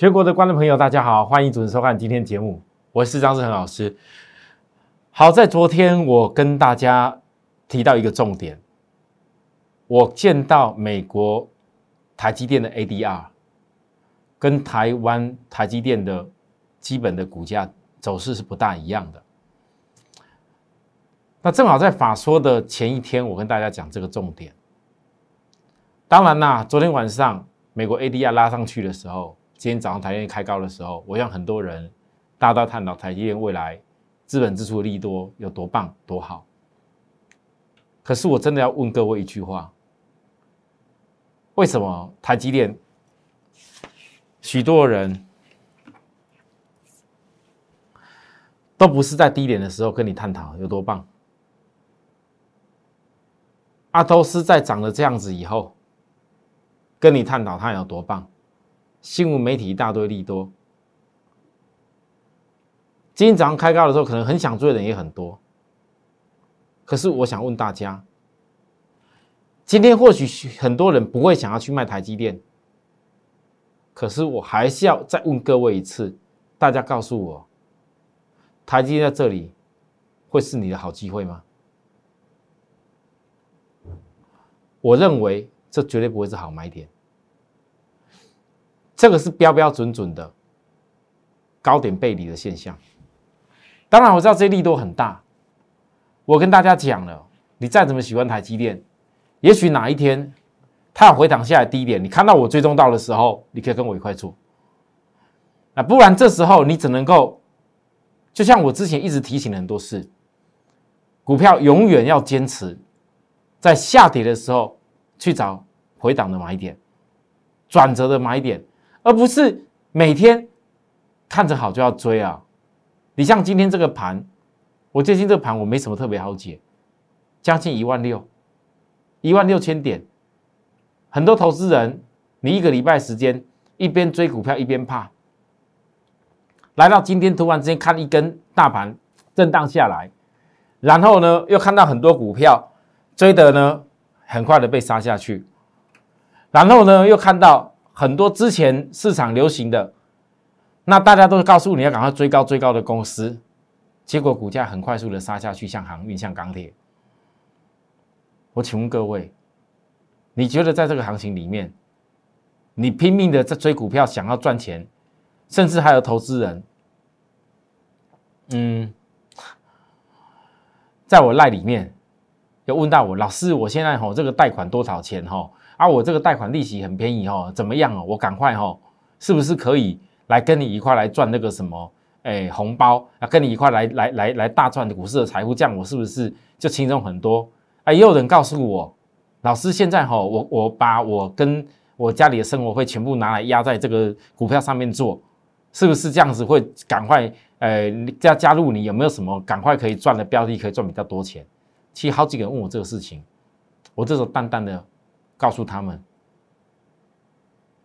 全国的观众朋友，大家好，欢迎准时收看今天节目，我是张志恒老师。好在昨天我跟大家提到一个重点，我见到美国台积电的 ADR 跟台湾台积电的基本的股价走势是不大一样的。那正好在法说的前一天，我跟大家讲这个重点。当然啦，昨天晚上美国 ADR 拉上去的时候。今天早上台积电开高的时候，我想很多人大家都探讨台积电未来资本支出的利多有多棒多好。可是我真的要问各位一句话：为什么台积电许多人都不是在低点的时候跟你探讨有多棒，啊，都是在涨了这样子以后跟你探讨它有多棒？新闻媒体一大堆利多，今天早上开高的时候，可能很想追的人也很多。可是我想问大家，今天或许很多人不会想要去卖台积电，可是我还是要再问各位一次，大家告诉我，台积电在这里会是你的好机会吗？我认为这绝对不会是好买点。这个是标标准准的高点背离的现象。当然，我知道这些力度很大。我跟大家讲了，你再怎么喜欢台积电，也许哪一天它要回档下来低点，你看到我追踪到的时候，你可以跟我一块做。那，不然这时候你只能够，就像我之前一直提醒的很多事，股票永远要坚持在下跌的时候去找回档的买点，转折的买点。而不是每天看着好就要追啊！你像今天这个盘，我最近这个盘我没什么特别好解，将近一万六，一万六千点，很多投资人，你一个礼拜时间一边追股票一边怕，来到今天突然之间看一根大盘震荡下来，然后呢又看到很多股票追的呢很快的被杀下去，然后呢又看到。很多之前市场流行的，那大家都告诉你要赶快追高追高的公司，结果股价很快速的杀下去，像航运、像钢铁。我请问各位，你觉得在这个行情里面，你拼命的在追股票，想要赚钱，甚至还有投资人，嗯，在我赖里面，有问到我老师，我现在吼这个贷款多少钱吼？啊，我这个贷款利息很便宜哦，怎么样哦？我赶快哦，是不是可以来跟你一块来赚那个什么？哎，红包啊，跟你一块来来来来大赚股市的财富，这样我是不是就轻松很多？啊，也有人告诉我，老师现在哈，我我把我跟我家里的生活费全部拿来压在这个股票上面做，是不是这样子会赶快？呃，加加入你有没有什么赶快可以赚的标的，可以赚比较多钱？其实好几个人问我这个事情，我这种淡淡的。告诉他们，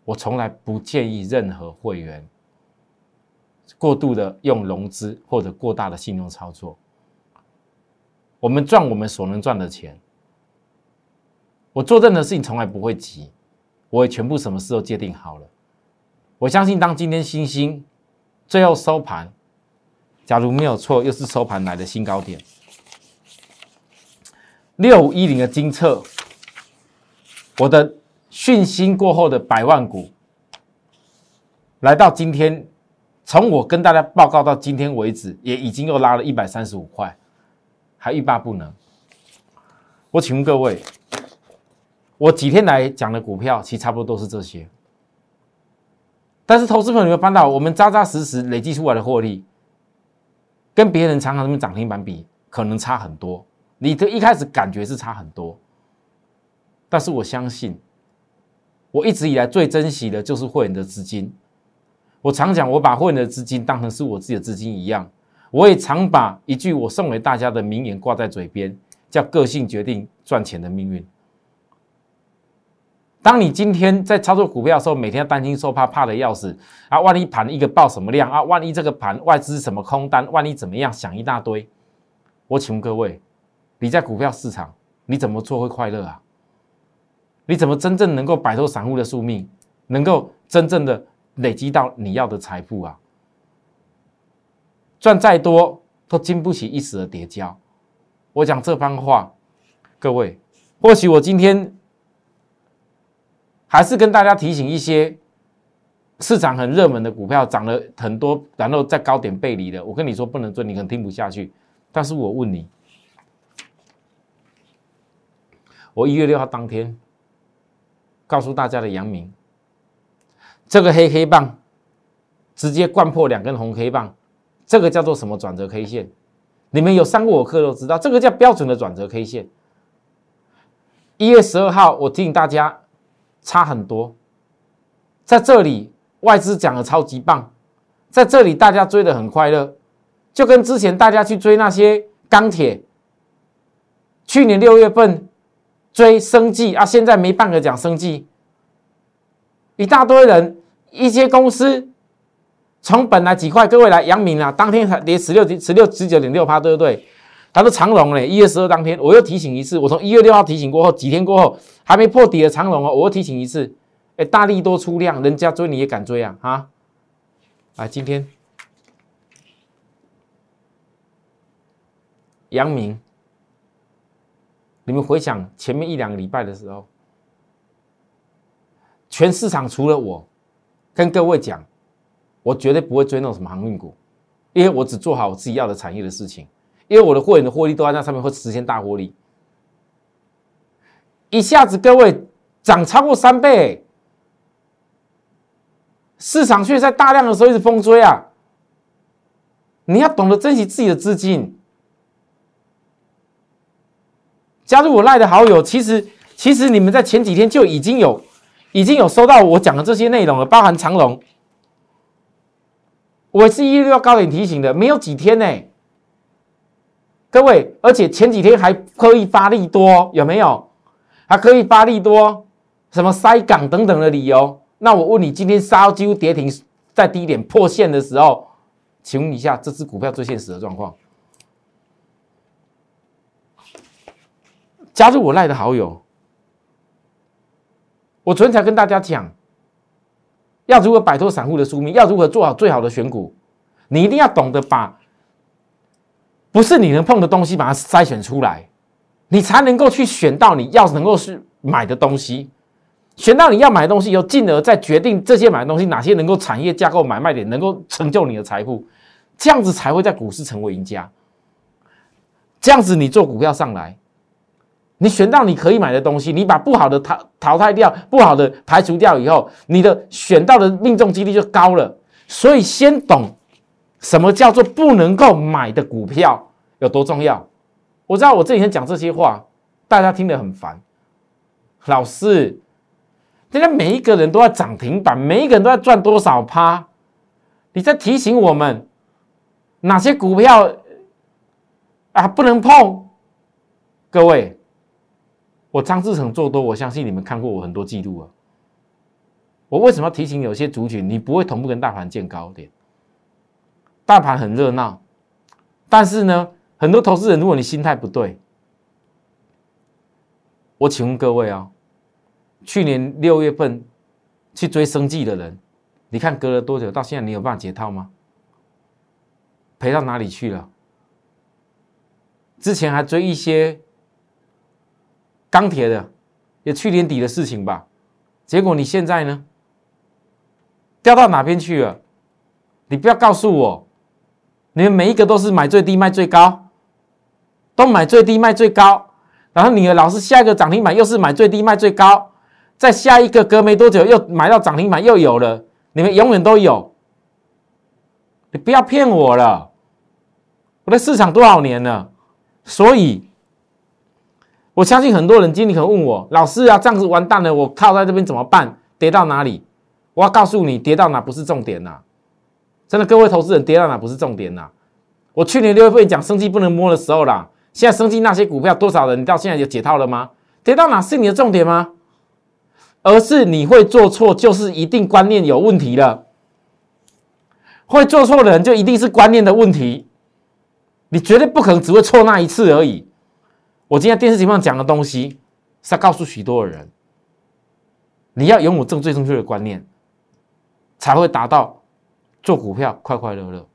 我从来不建议任何会员过度的用融资或者过大的信用操作。我们赚我们所能赚的钱。我做任何事情从来不会急，我也全部什么事都界定好了。我相信，当今天星星最后收盘，假如没有错，又是收盘来的新高点，六五一零的金策。我的讯息过后的百万股，来到今天，从我跟大家报告到今天为止，也已经又拉了一百三十五块，还欲罢不能。我请问各位，我几天来讲的股票，其实差不多都是这些。但是投资朋友有没有发到，我们扎扎实实累积出来的获利，跟别人常常他们涨停板比，可能差很多。你的一开始感觉是差很多。但是我相信，我一直以来最珍惜的就是会员的资金。我常讲，我把会员的资金当成是我自己的资金一样。我也常把一句我送给大家的名言挂在嘴边，叫“个性决定赚钱的命运”。当你今天在操作股票的时候，每天担惊受怕，怕的要死啊！万一盘一个爆什么量啊？万一这个盘外资什么空单？万一怎么样？想一大堆。我请问各位，你在股票市场你怎么做会快乐啊？你怎么真正能够摆脱散户的宿命，能够真正的累积到你要的财富啊！赚再多都经不起一时的叠加。我讲这番话，各位，或许我今天还是跟大家提醒一些市场很热门的股票涨了很多，然后在高点背离的，我跟你说不能追，你可能听不下去。但是我问你，我一月六号当天告诉大家的阳明。这个黑黑棒直接灌破两根红黑棒，这个叫做什么转折 K 线？你们有上过我课都知道，这个叫标准的转折 K 线。一月十二号，我提醒大家差很多，在这里外资讲的超级棒，在这里大家追的很快乐，就跟之前大家去追那些钢铁，去年六月份追生计啊，现在没半个讲生计。一大堆人，一些公司从本来几块，各位来，阳明啊，当天才跌十六点十六十九点六趴，对不对？他说长龙嘞，一月十二当天，我又提醒一次，我从一月六号提醒过后，几天过后还没破底的长龙哦，我又提醒一次，哎，大力多出量，人家追你也敢追啊？哈，啊，今天阳明，你们回想前面一两个礼拜的时候。全市场除了我，跟各位讲，我绝对不会追那种什么航运股，因为我只做好我自己要的产业的事情，因为我的货源的获利都在那上面会实现大获利。一下子各位涨超过三倍，市场却在大量的时候一直疯追啊！你要懂得珍惜自己的资金，加入我赖的好友，其实其实你们在前几天就已经有。已经有收到我讲的这些内容了，包含长龙，我是一六要高点提醒的，没有几天呢，各位，而且前几天还刻意发力多，有没有？还刻意发力多，什么塞港等等的理由？那我问你，今天杀几乎跌停，在低点破线的时候，请问一下，这只股票最现实的状况？加入我赖的好友。我昨天才跟大家讲，要如何摆脱散户的宿命，要如何做好最好的选股，你一定要懂得把不是你能碰的东西把它筛选出来，你才能够去选到你要能够是买的东西，选到你要买的东西以后，进而再决定这些买的东西哪些能够产业架构买卖点能够成就你的财富，这样子才会在股市成为赢家，这样子你做股票上来。你选到你可以买的东西，你把不好的淘淘汰掉，不好的排除掉以后，你的选到的命中几率就高了。所以先懂什么叫做不能够买的股票有多重要。我知道我这几天讲这些话，大家听得很烦。老师，现在每一个人都在涨停板，每一个人都在赚多少趴？你在提醒我们哪些股票啊不能碰？各位。我张志成做多，我相信你们看过我很多记录啊。我为什么要提醒有些族群，你不会同步跟大盘见高点？大盘很热闹，但是呢，很多投资人，如果你心态不对，我请问各位啊，去年六月份去追生计的人，你看隔了多久？到现在你有办法解套吗？赔到哪里去了？之前还追一些。钢铁的，也去年底的事情吧。结果你现在呢，掉到哪边去了？你不要告诉我，你们每一个都是买最低卖最高，都买最低卖最高。然后你的老师下一个涨停板又是买最低卖最高，再下一个隔没多久又买到涨停板又有了。你们永远都有，你不要骗我了。我在市场多少年了，所以。我相信很多人今天可能问我，老师啊，这样子完蛋了，我靠在这边怎么办？跌到哪里？我要告诉你，跌到哪不是重点呐！真的，各位投资人，跌到哪不是重点呐！我去年六月份讲生机不能摸的时候啦，现在生机那些股票多少人你到现在有解套了吗？跌到哪是你的重点吗？而是你会做错，就是一定观念有问题了。会做错的人就一定是观念的问题，你绝对不可能只会错那一次而已。我今天电视节目上讲的东西，是要告诉许多的人，你要拥有正最正确的观念。才会达到做股票快快乐乐，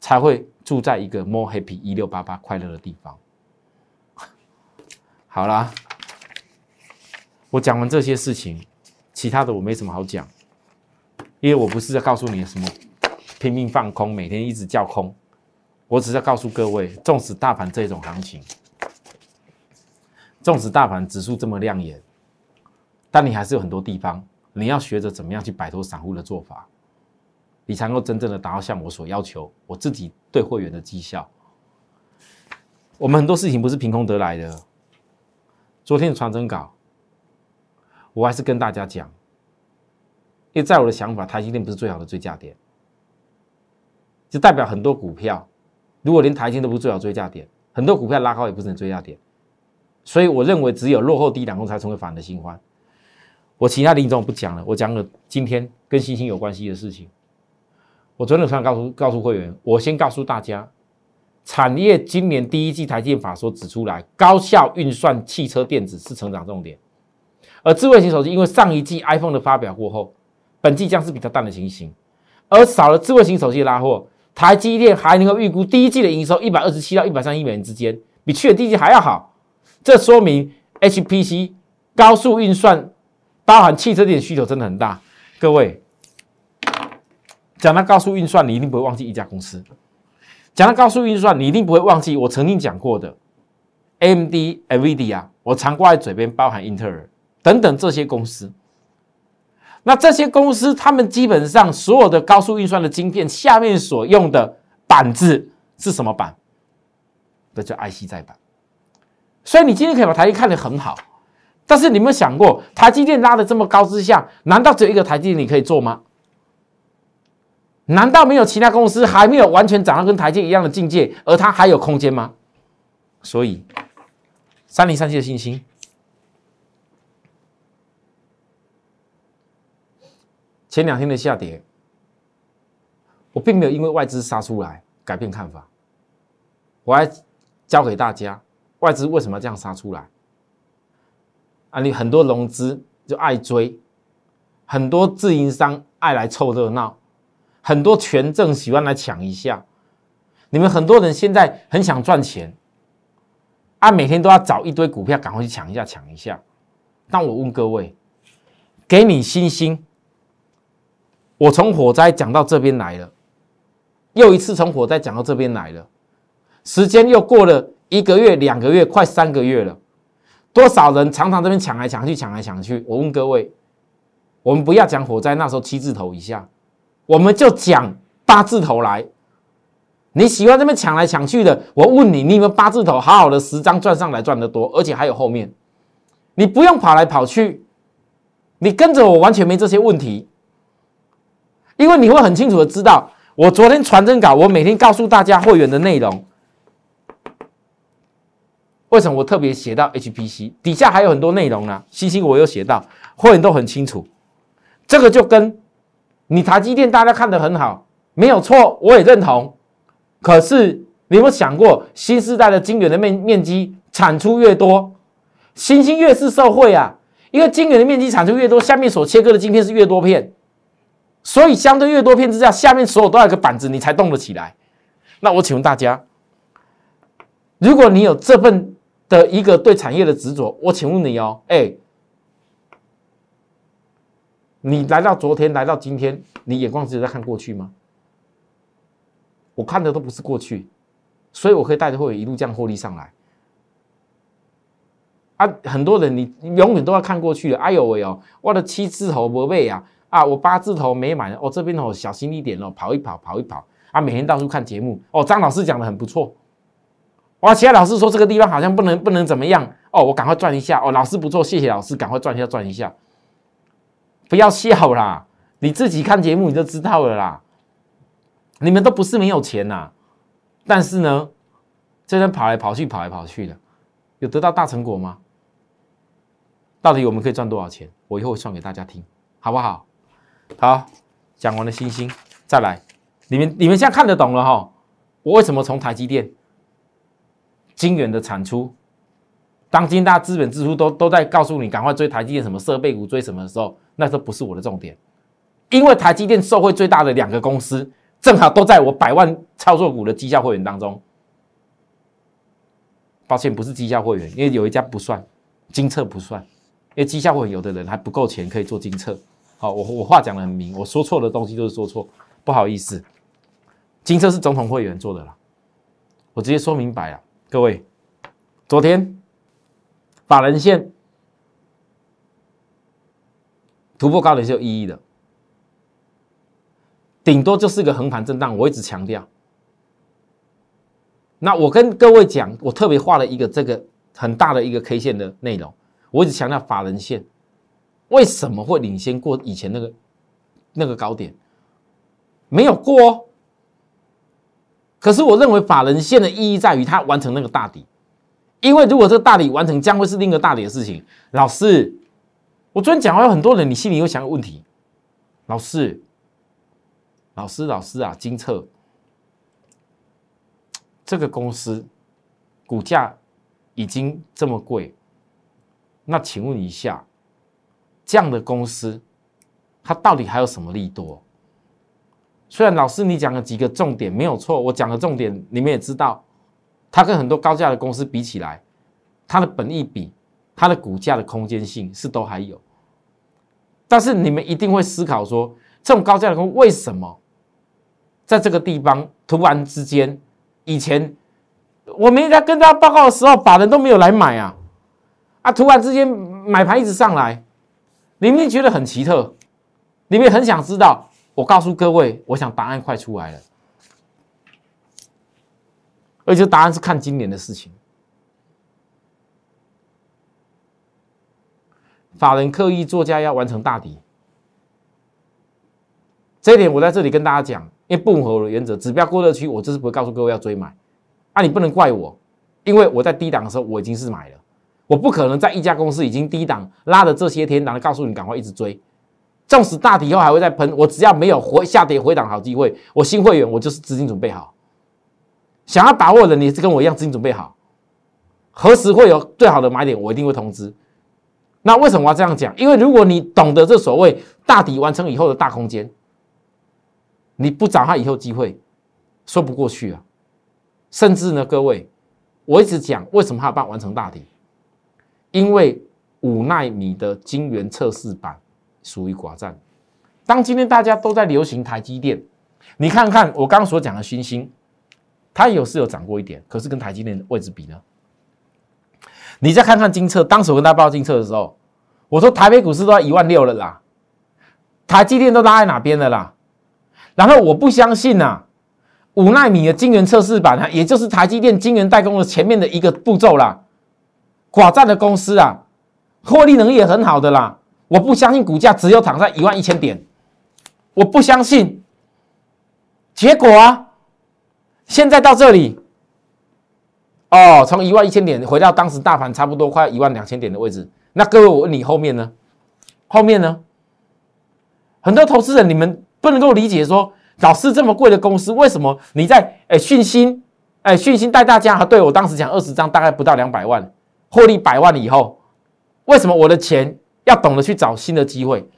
才会住在一个 more happy 一六八八快乐的地方。好啦，我讲完这些事情，其他的我没什么好讲，因为我不是在告诉你什么拼命放空，每天一直叫空，我只是在告诉各位，纵使大盘这种行情，纵使大盘指数这么亮眼，但你还是有很多地方，你要学着怎么样去摆脱散户的做法，你才能够真正的达到像我所要求，我自己对会员的绩效。我们很多事情不是凭空得来的。昨天的传真稿，我还是跟大家讲，因为在我的想法，台积电不是最好的追价点，就代表很多股票，如果连台积都不是最好追价点，很多股票拉高也不是追价点，所以我认为只有落后低两公才成为反的新欢。我其他林总不讲了，我讲了今天跟星星有关系的事情。我昨天上告诉告诉会员，我先告诉大家。产业今年第一季台电法说指出来，高效运算汽车电子是成长重点，而智慧型手机因为上一季 iPhone 的发表过后，本季将是比较淡的情形，而少了智慧型手机的拉货，台积电还能够预估第一季的营收一百二十七到一百三亿美元之间，比去年第一季还要好，这说明 HPC 高速运算包含汽车电需求真的很大。各位讲到高速运算，你一定不会忘记一家公司。讲到高速运算，你一定不会忘记我曾经讲过的 AMD、NVIDIA，我常挂在嘴边，包含英特尔等等这些公司。那这些公司，他们基本上所有的高速运算的晶片下面所用的板子是什么板？这叫 IC 载板。所以你今天可以把台积看得很好，但是你有没有想过，台积电拉的这么高之下，难道只有一个台积电你可以做吗？难道没有其他公司还没有完全涨到跟台阶一样的境界，而它还有空间吗？所以，三零三七的信心，前两天的下跌，我并没有因为外资杀出来改变看法，我还教给大家外资为什么要这样杀出来。啊，你很多融资就爱追，很多自营商爱来凑热闹。很多权证喜欢来抢一下，你们很多人现在很想赚钱，啊，每天都要找一堆股票赶快去抢一下，抢一下。但我问各位，给你信心，我从火灾讲到这边来了，又一次从火灾讲到这边来了，时间又过了一个月、两个月，快三个月了，多少人常常这边抢来抢去，抢来抢去。我问各位，我们不要讲火灾那时候七字头以下。我们就讲八字头来，你喜欢这边抢来抢去的，我问你，你有没有八字头？好好的十张赚上来赚得多，而且还有后面，你不用跑来跑去，你跟着我完全没这些问题，因为你会很清楚的知道，我昨天传真稿，我每天告诉大家会员的内容，为什么我特别写到 HPC 底下还有很多内容呢？星星我有写到，会员都很清楚，这个就跟。你台积电大家看得很好，没有错，我也认同。可是你有没有想过，新时代的晶圆的面面积产出越多，星星越是受惠啊？因为晶圆的面积产出越多，下面所切割的晶片是越多片，所以相对越多片之下，下面所有都要个板子，你才动得起来。那我请问大家，如果你有这份的一个对产业的执着，我请问你哦，哎。你来到昨天，来到今天，你眼光只有在看过去吗？我看的都不是过去，所以我可以带着会员一路这样获利上来。啊，很多人你永远都要看过去的。哎呦喂哦，我的七字头不背啊，啊，我八字头没买，我这边哦小心一点哦，跑一跑，跑一跑啊，每天到处看节目哦。张老师讲的很不错，哇，其他老师说这个地方好像不能不能怎么样哦，我赶快转一下哦。老师不错，谢谢老师，赶快转一下转一下。不要笑啦！你自己看节目你就知道了啦。你们都不是没有钱呐，但是呢，这边跑来跑去，跑来跑去的，有得到大成果吗？到底我们可以赚多少钱？我以后会算给大家听，好不好？好，讲完了星星，再来，你们你们现在看得懂了哈？我为什么从台积电、金元的产出？当今大资本支出都都在告诉你赶快追台积电什么设备股追什么的时候，那都不是我的重点，因为台积电受惠最大的两个公司，正好都在我百万操作股的绩效会员当中。抱歉，不是绩效会员，因为有一家不算，金策不算，因为绩效会员有的人还不够钱可以做金策。好，我我话讲的很明，我说错的东西就是说错，不好意思。金策是总统会员做的啦，我直接说明白了，各位，昨天法人线突破高点是有意义的，顶多就是个横盘震荡，我一直强调。那我跟各位讲，我特别画了一个这个很大的一个 K 线的内容，我一直强调法人线为什么会领先过以前那个那个高点，没有过哦。可是我认为法人线的意义在于它完成那个大底，因为如果这个大底完成，将会是另一个大底的事情。老师，我昨天讲话有很多人，你心里有想个问题，老师，老师，老师啊，金策这个公司股价已经这么贵，那请问一下，这样的公司它到底还有什么利多？虽然老师你讲了几个重点没有错，我讲的重点你们也知道，它跟很多高价的公司比起来，它的本益比、它的股价的空间性是都还有。但是你们一定会思考说，这种高价的公司为什么在这个地方突然之间，以前我们在跟大家报告的时候，法人都没有来买啊，啊，突然之间买盘一直上来，你们觉得很奇特，你们也很想知道。我告诉各位，我想答案快出来了，而且答案是看今年的事情。法人刻意作价要完成大底，这一点我在这里跟大家讲，因为不符合我的原则，指标过热区，我就是不会告诉各位要追买。啊，你不能怪我，因为我在低档的时候我已经是买了，我不可能在一家公司已经低档拉了这些天，然后告诉你赶快一直追。纵使大底以后还会再喷，我只要没有回下跌回档好机会，我新会员我就是资金准备好。想要把握的，你是跟我一样资金准备好，何时会有最好的买点，我一定会通知。那为什么我要这样讲？因为如果你懂得这所谓大底完成以后的大空间，你不找他以后机会，说不过去啊。甚至呢，各位，我一直讲为什么他办完成大底，因为五纳米的晶圆测试版。属于寡占。当今天大家都在流行台积电，你看看我刚所讲的新星，它有是有涨过一点，可是跟台积电的位置比呢？你再看看金策，当时我跟大家报金策的时候，我说台北股市都要一万六了啦，台积电都拉在哪边了啦？然后我不相信呐，五纳米的晶圆测试版啊，也就是台积电晶圆代工的前面的一个步骤啦，寡占的公司啊，获利能力也很好的啦。我不相信股价只有躺在一万一千点，我不相信。结果啊，现在到这里，哦，从一万一千点回到当时大盘差不多快一万两千点的位置。那各位，我问你后面呢？后面呢？很多投资人你们不能够理解说，老师这么贵的公司，为什么你在哎讯息哎讯息带大家？对我当时讲二十张大概不到两百万，获利百万以后，为什么我的钱？要懂得去找新的机会。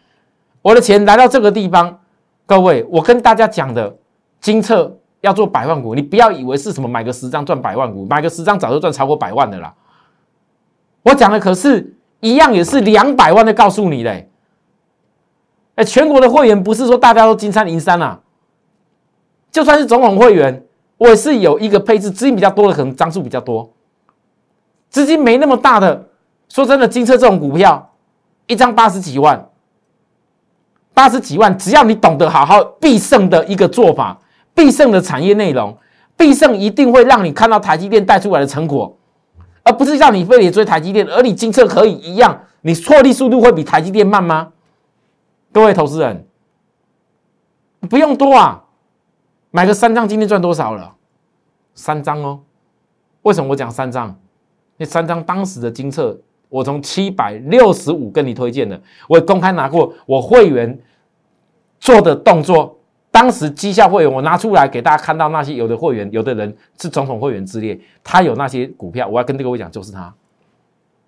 我的钱来到这个地方，各位，我跟大家讲的金策要做百万股，你不要以为是什么买个十张赚百万股，买个十张早就赚超过百万的啦。我讲的可是一样，也是两百万的告诉你嘞。哎，全国的会员不是说大家都金山银山啊，就算是总统会员，我也是有一个配置，资金比较多的可能张数比较多，资金没那么大的，说真的，金策这种股票。一张八十几万，八十几万，只要你懂得好好必胜的一个做法，必胜的产业内容，必胜一定会让你看到台积电带出来的成果，而不是让你非得追台积电，而你金策可以一样，你获利速度会比台积电慢吗？各位投资人，不用多啊，买个三张，今天赚多少了？三张哦，为什么我讲三张？那三张当时的金策。我从七百六十五跟你推荐的，我公开拿过我会员做的动作，当时绩效会员我拿出来给大家看到那些有的会员，有的人是总统会员之列，他有那些股票，我要跟各位讲就是他。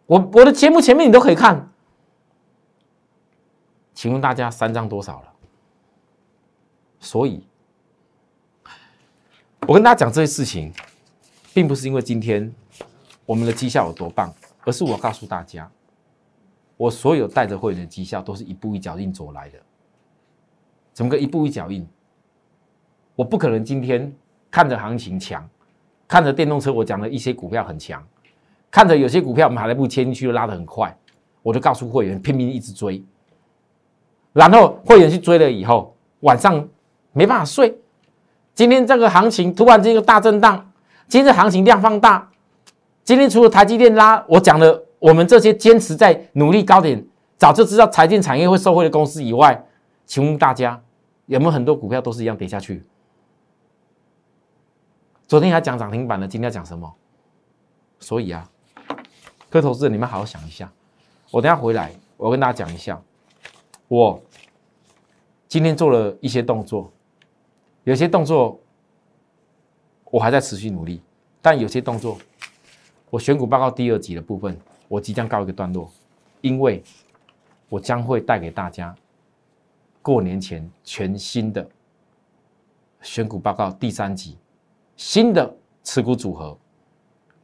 我我的节目前面你都可以看，请问大家三张多少了？所以，我跟大家讲这些事情，并不是因为今天我们的绩效有多棒，而是我告诉大家，我所有带着会员的绩效都是一步一脚印走来的。怎么个一步一脚印？我不可能今天看着行情强，看着电动车我讲的一些股票很强，看着有些股票我们还来不及切进去就拉得很快，我就告诉会员拼命一直追，然后会员去追了以后，晚上。没办法睡，今天这个行情突然间一个大震荡，今天行情量放大，今天除了台积电拉，我讲的我们这些坚持在努力高点，早就知道财电产业会受惠的公司以外，请问大家有没有很多股票都是一样跌下去？昨天还讲涨停板的，今天要讲什么？所以啊，各位投资人，你们好好想一下，我等下回来，我跟大家讲一下，我今天做了一些动作。有些动作我还在持续努力，但有些动作，我选股报告第二集的部分，我即将告一个段落，因为我将会带给大家过年前全新的选股报告第三集，新的持股组合，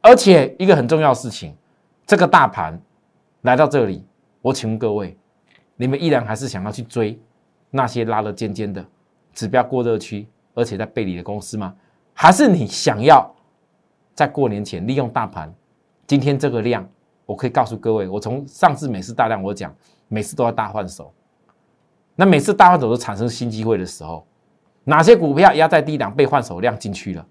而且一个很重要的事情，这个大盘来到这里，我请问各位，你们依然还是想要去追那些拉了尖尖的指标过热区？而且在背离的公司吗？还是你想要在过年前利用大盘？今天这个量，我可以告诉各位，我从上次每次大量，我讲每次都要大换手。那每次大换手都产生新机会的时候，哪些股票压在低档被换手量进去了？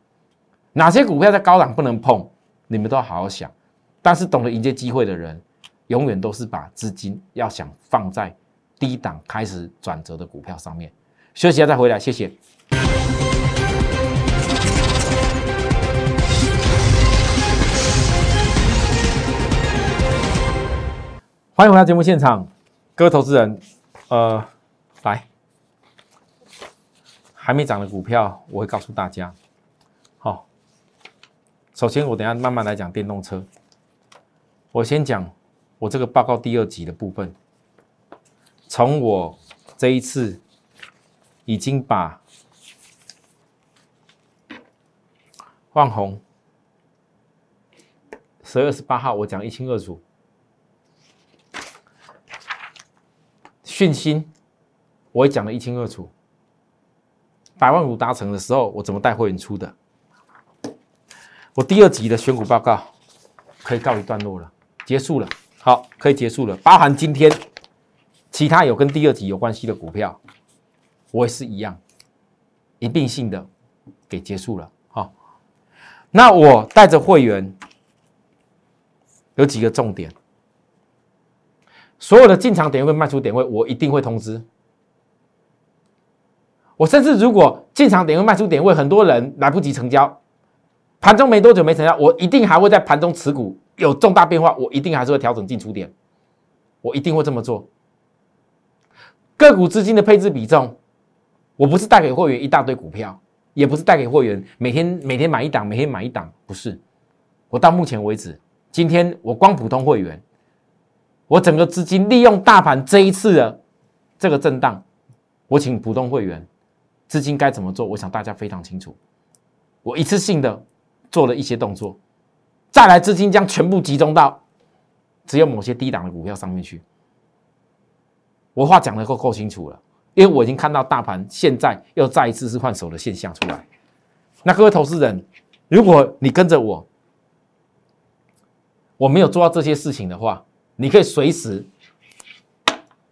哪些股票在高档不能碰？你们都好好想。但是懂得迎接机会的人，永远都是把资金要想放在低档开始转折的股票上面。休息一下再回来，谢谢。欢迎回到节目现场，各位投资人，呃，来，还没涨的股票，我会告诉大家。好，首先我等下慢慢来讲电动车。我先讲我这个报告第二集的部分，从我这一次已经把万红十月二十八号我讲一清二楚。讯息我也讲的一清二楚。百万股达成的时候，我怎么带会员出的？我第二集的选股报告可以告一段落了，结束了。好，可以结束了。包含今天其他有跟第二集有关系的股票，我也是一样一并性的给结束了。好，那我带着会员有几个重点。所有的进场点位、卖出点位，我一定会通知。我甚至如果进场点位、卖出点位，很多人来不及成交，盘中没多久没成交，我一定还会在盘中持股有重大变化，我一定还是会调整进出点，我一定会这么做。个股资金的配置比重，我不是带给会员一大堆股票，也不是带给会员每天每天买一档，每天买一档，不是。我到目前为止，今天我光普通会员。我整个资金利用大盘这一次的这个震荡，我请普通会员资金该怎么做？我想大家非常清楚。我一次性的做了一些动作，再来资金将全部集中到只有某些低档的股票上面去。我话讲的够够清楚了，因为我已经看到大盘现在又再一次是换手的现象出来。那各位投资人，如果你跟着我，我没有做到这些事情的话，你可以随时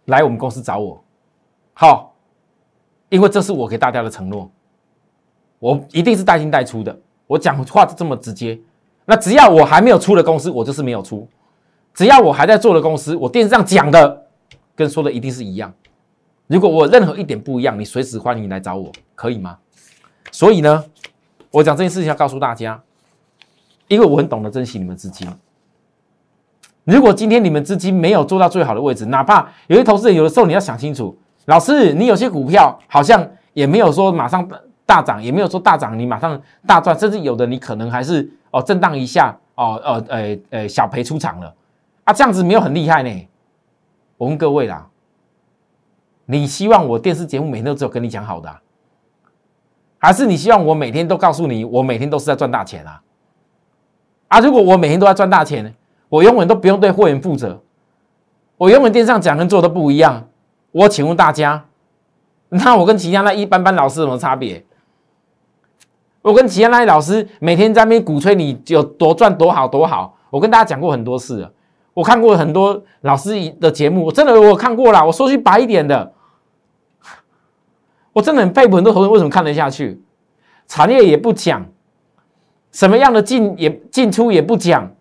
来我们公司找我，好，因为这是我给大家的承诺，我一定是带进带出的。我讲话这么直接，那只要我还没有出的公司，我就是没有出；只要我还在做的公司，我电视上讲的跟说的一定是一样。如果我任何一点不一样，你随时欢迎来找我，可以吗？所以呢，我讲这件事情要告诉大家，因为我很懂得珍惜你们资金。如果今天你们资金没有做到最好的位置，哪怕有些投资人有的时候你要想清楚，老师，你有些股票好像也没有说马上大涨，也没有说大涨你马上大赚，甚至有的你可能还是哦震荡一下哦呃呃呃小赔出场了啊，这样子没有很厉害呢。我问各位啦，你希望我电视节目每天都只有跟你讲好的，还是你希望我每天都告诉你，我每天都是在赚大钱啊？啊，如果我每天都在赚大钱呢，我永远都不用对会员负责，我永远电上讲跟做的不一样。我请问大家，那我跟其他那一般般老师有什么差别？我跟其他那些老师每天在那边鼓吹你有多赚多好多好，我跟大家讲过很多次了。我看过很多老师的节目，我真的我看过了。我说句白一点的。我真的很佩服很多投资人为什么看得下去，产业也不讲，什么样的进也进出也不讲，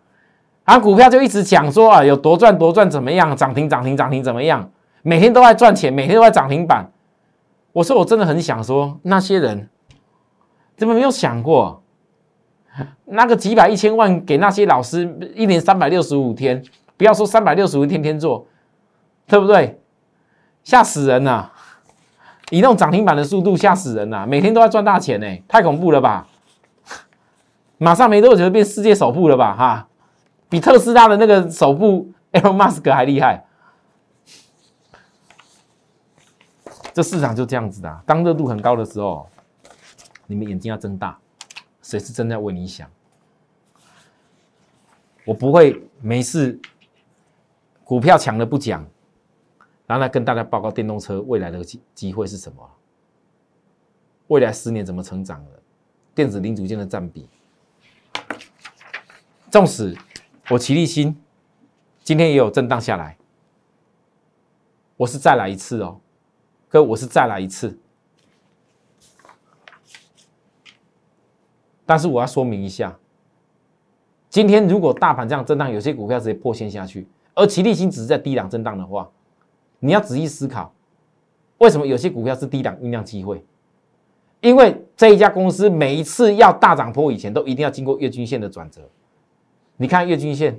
啊，股票就一直讲说啊有多赚多赚怎么样，涨停涨停涨停怎么样，每天都在赚钱，每天都在涨停板。我说我真的很想说，那些人怎么没有想过，那个几百一千万给那些老师一年三百六十五天，不要说三百六十五天天做，对不对？吓死人了！移动涨停板的速度吓死人呐！每天都在赚大钱呢，太恐怖了吧！马上没多久就变世界首富了吧？哈，比特斯拉的那个首富 Elon Musk 还厉害。这市场就这样子的，当热度很高的时候，你们眼睛要睁大，谁是真的为你想？我不会没事，股票强了不讲。然后来跟大家报告电动车未来的机机会是什么？未来十年怎么成长的？电子零组件的占比。纵使我齐力新今天也有震荡下来，我是再来一次哦，哥，我是再来一次。但是我要说明一下，今天如果大盘这样震荡，有些股票直接破线下去，而齐力新只是在低档震荡的话。你要仔细思考，为什么有些股票是低档酝酿机会？因为这一家公司每一次要大涨坡以前，都一定要经过月均线的转折。你看月均线，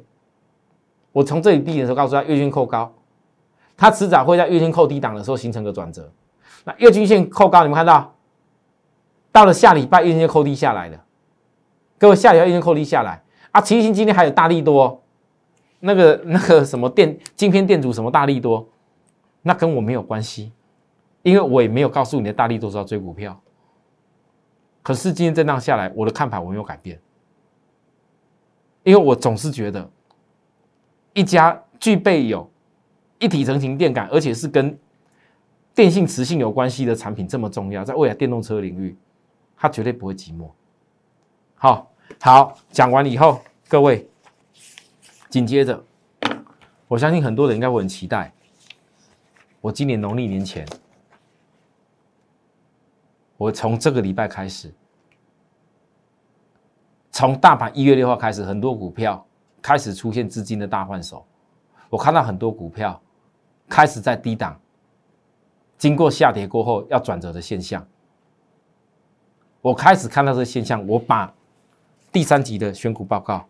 我从这里低点的时候告诉他，月均扣高，它迟早会在月均扣低档的时候形成个转折。那月均线扣高，你们看到，到了下礼拜月均线扣低下来了。各位，下礼拜月均扣低下来啊！齐星今天还有大力多，那个那个什么电晶片电阻什么大力多。那跟我没有关系，因为我也没有告诉你的大力多是要追股票。可是今天震荡下来，我的看法我没有改变，因为我总是觉得一家具备有一体成型电感，而且是跟电信磁性有关系的产品这么重要，在未来电动车领域，它绝对不会寂寞。好，好，讲完以后，各位紧接着，我相信很多人应该会很期待。我今年农历年前，我从这个礼拜开始，从大盘一月六号开始，很多股票开始出现资金的大换手。我看到很多股票开始在低档，经过下跌过后要转折的现象。我开始看到这个现象，我把第三集的选股报告。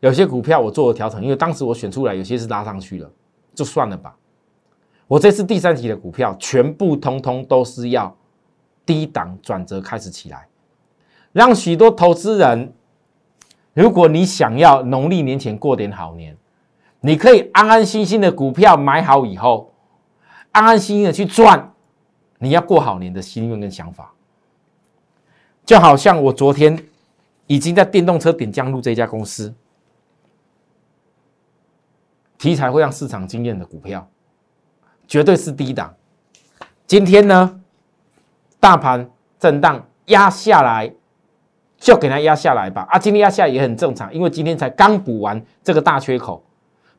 有些股票我做了调整，因为当时我选出来有些是拉上去了，就算了吧。我这次第三期的股票全部通通都是要低档转折开始起来，让许多投资人，如果你想要农历年前过点好年，你可以安安心心的股票买好以后，安安心心的去赚，你要过好年的心愿跟想法，就好像我昨天已经在电动车点江路这家公司。题材会让市场惊艳的股票，绝对是低档。今天呢，大盘震荡压下来，就给它压下来吧。啊，今天压下来也很正常，因为今天才刚补完这个大缺口，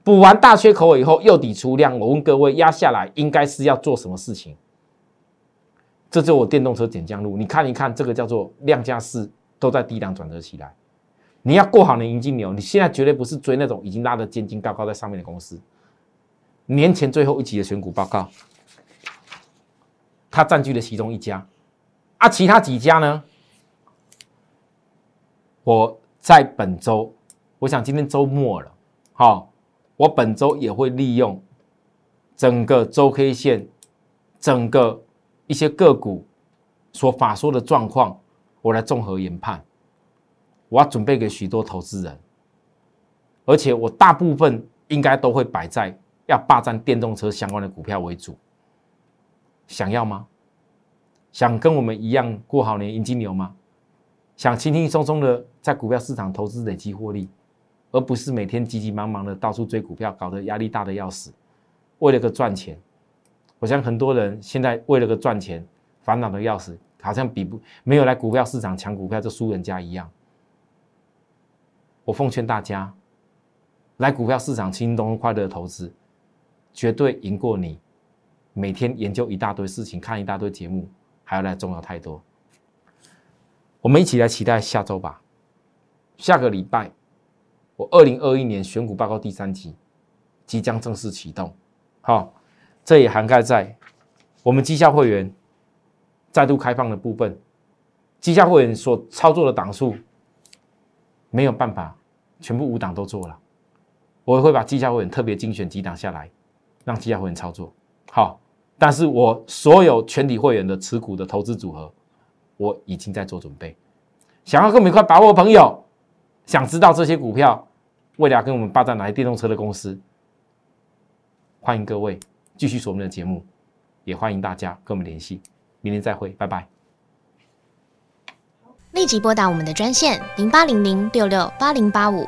补完大缺口以后又底出量。我问各位，压下来应该是要做什么事情？这就我电动车减降路，你看一看，这个叫做量价势都在低档转折起来。你要过好的银金牛，你现在绝对不是追那种已经拉的尖金高高在上面的公司。年前最后一集的选股报告，它占据了其中一家，啊，其他几家呢？我在本周，我想今天周末了，好，我本周也会利用整个周 K 线，整个一些个股所法说的状况，我来综合研判。我要准备给许多投资人，而且我大部分应该都会摆在要霸占电动车相关的股票为主。想要吗？想跟我们一样过好年、迎金牛吗？想轻轻松松的在股票市场投资累积获利，而不是每天急急忙忙的到处追股票，搞得压力大的要死。为了个赚钱，我想很多人现在为了个赚钱烦恼的要死，好像比不没有来股票市场抢股票就输人家一样。我奉劝大家，来股票市场轻松快乐的投资，绝对赢过你每天研究一大堆事情、看一大堆节目还要来重要太多。我们一起来期待下周吧。下个礼拜，我二零二一年选股报告第三集即将正式启动。好，这也涵盖在我们绩效会员再度开放的部分。绩效会员所操作的档数没有办法全部五档都做了，我会把绩效会员特别精选几档下来，让绩效会员操作。好，但是我所有全体会员的持股的投资组合，我已经在做准备。想要跟我们一块把握的朋友，想知道这些股票未来跟我们霸占哪些电动车的公司？欢迎各位继续锁我们的节目，也欢迎大家跟我们联系。明天再会，拜拜。立即拨打我们的专线零八零零六六八零八五